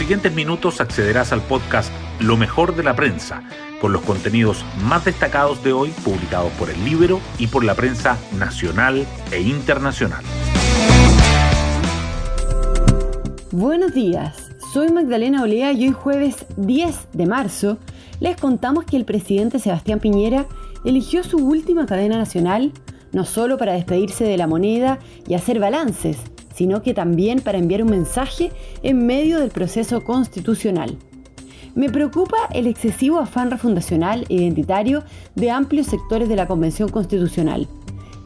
siguientes minutos accederás al podcast Lo mejor de la prensa, con los contenidos más destacados de hoy publicados por el libro y por la prensa nacional e internacional. Buenos días, soy Magdalena Olea y hoy jueves 10 de marzo les contamos que el presidente Sebastián Piñera eligió su última cadena nacional no solo para despedirse de la moneda y hacer balances, sino que también para enviar un mensaje en medio del proceso constitucional. Me preocupa el excesivo afán refundacional e identitario de amplios sectores de la Convención Constitucional.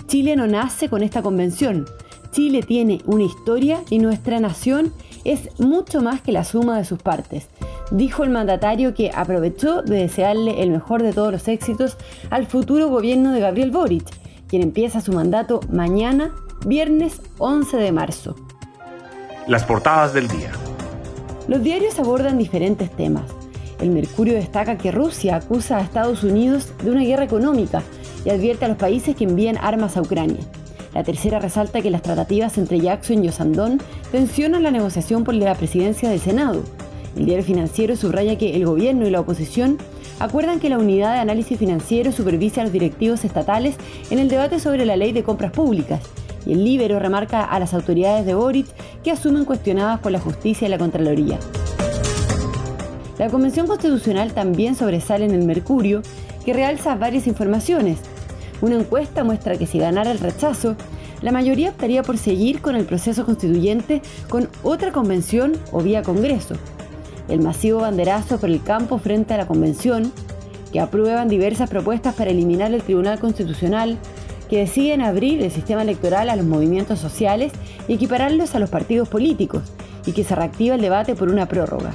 Chile no nace con esta convención. Chile tiene una historia y nuestra nación es mucho más que la suma de sus partes, dijo el mandatario que aprovechó de desearle el mejor de todos los éxitos al futuro gobierno de Gabriel Boric, quien empieza su mandato mañana, viernes 11 de marzo. Las portadas del día. Los diarios abordan diferentes temas. El Mercurio destaca que Rusia acusa a Estados Unidos de una guerra económica y advierte a los países que envían armas a Ucrania. La tercera resalta que las tratativas entre Jackson y Osandón tensionan la negociación por la presidencia del Senado. El diario financiero subraya que el gobierno y la oposición acuerdan que la unidad de análisis financiero supervise a los directivos estatales en el debate sobre la ley de compras públicas. Y el Libero remarca a las autoridades de Boric que asumen cuestionadas por la justicia y la Contraloría. La Convención Constitucional también sobresale en el Mercurio, que realza varias informaciones, una encuesta muestra que si ganara el rechazo, la mayoría optaría por seguir con el proceso constituyente con otra convención o vía Congreso. El masivo banderazo por el campo frente a la convención, que aprueban diversas propuestas para eliminar el Tribunal Constitucional, que deciden abrir el sistema electoral a los movimientos sociales y equipararlos a los partidos políticos, y que se reactiva el debate por una prórroga.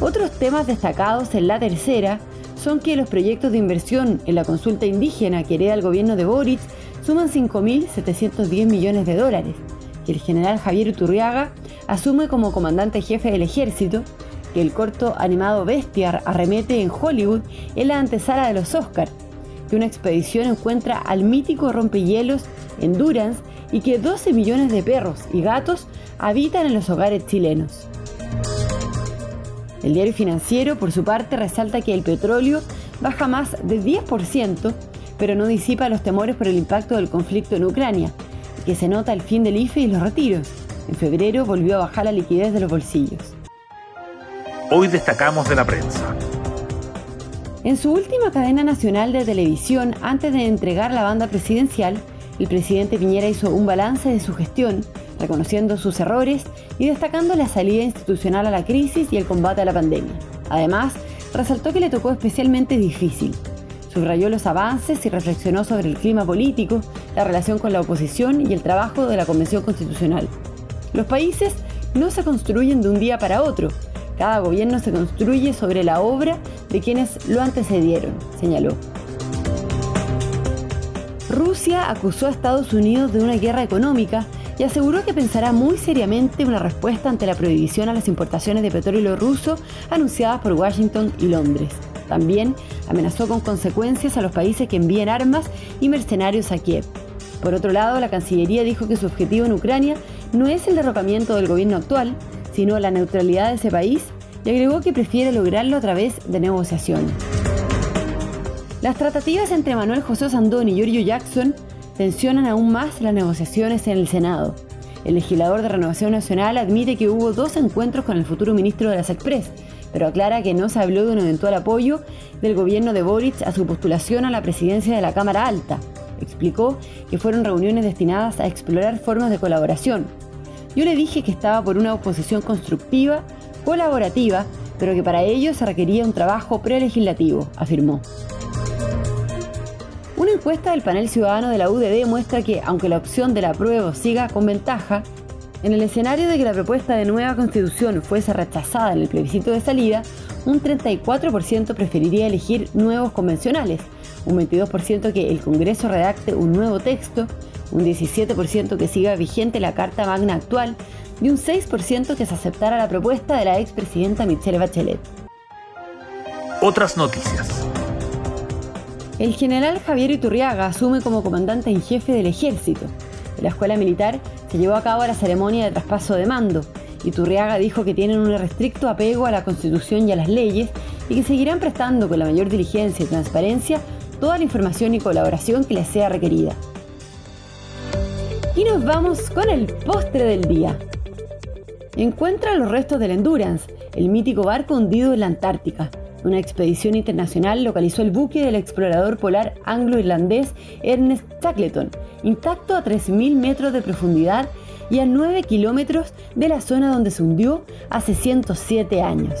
Otros temas destacados en la tercera son que los proyectos de inversión en la consulta indígena que hereda el gobierno de Boric suman 5.710 millones de dólares, que el general Javier Uturriaga asume como comandante jefe del ejército, que el corto animado Bestiar arremete en Hollywood en la antesala de los Oscars, que una expedición encuentra al mítico rompehielos Endurance y que 12 millones de perros y gatos habitan en los hogares chilenos. El diario financiero, por su parte, resalta que el petróleo baja más de 10%, pero no disipa los temores por el impacto del conflicto en Ucrania, que se nota el fin del IFE y los retiros. En febrero volvió a bajar la liquidez de los bolsillos. Hoy destacamos de la prensa. En su última cadena nacional de televisión, antes de entregar la banda presidencial, el presidente Piñera hizo un balance de su gestión reconociendo sus errores y destacando la salida institucional a la crisis y el combate a la pandemia. Además, resaltó que le tocó especialmente difícil. Subrayó los avances y reflexionó sobre el clima político, la relación con la oposición y el trabajo de la Convención Constitucional. Los países no se construyen de un día para otro. Cada gobierno se construye sobre la obra de quienes lo antecedieron, señaló. Rusia acusó a Estados Unidos de una guerra económica y aseguró que pensará muy seriamente una respuesta ante la prohibición a las importaciones de petróleo ruso anunciadas por Washington y Londres. También amenazó con consecuencias a los países que envíen armas y mercenarios a Kiev. Por otro lado, la Cancillería dijo que su objetivo en Ucrania no es el derrocamiento del gobierno actual, sino la neutralidad de ese país y agregó que prefiere lograrlo a través de negociaciones. Las tratativas entre Manuel José Sandón y Giorgio Jackson tensionan aún más las negociaciones en el Senado. El legislador de Renovación Nacional admite que hubo dos encuentros con el futuro ministro de las Express, pero aclara que no se habló de un eventual apoyo del gobierno de Boric a su postulación a la presidencia de la Cámara Alta. Explicó que fueron reuniones destinadas a explorar formas de colaboración. Yo le dije que estaba por una oposición constructiva, colaborativa, pero que para ello se requería un trabajo prelegislativo, afirmó. Una encuesta del panel ciudadano de la UDD muestra que, aunque la opción del apruebo siga con ventaja, en el escenario de que la propuesta de nueva constitución fuese rechazada en el plebiscito de salida, un 34% preferiría elegir nuevos convencionales, un 22% que el Congreso redacte un nuevo texto, un 17% que siga vigente la Carta Magna actual y un 6% que se aceptara la propuesta de la expresidenta Michelle Bachelet. Otras noticias. El general Javier Iturriaga asume como comandante en jefe del ejército. En la escuela militar se llevó a cabo la ceremonia de traspaso de mando Iturriaga dijo que tienen un restricto apego a la Constitución y a las leyes y que seguirán prestando con la mayor diligencia y transparencia toda la información y colaboración que les sea requerida. Y nos vamos con el postre del día. Encuentra los restos del Endurance, el mítico barco hundido en la Antártica. Una expedición internacional localizó el buque del explorador polar anglo-irlandés Ernest Shackleton, intacto a 3.000 metros de profundidad y a 9 kilómetros de la zona donde se hundió hace 107 años.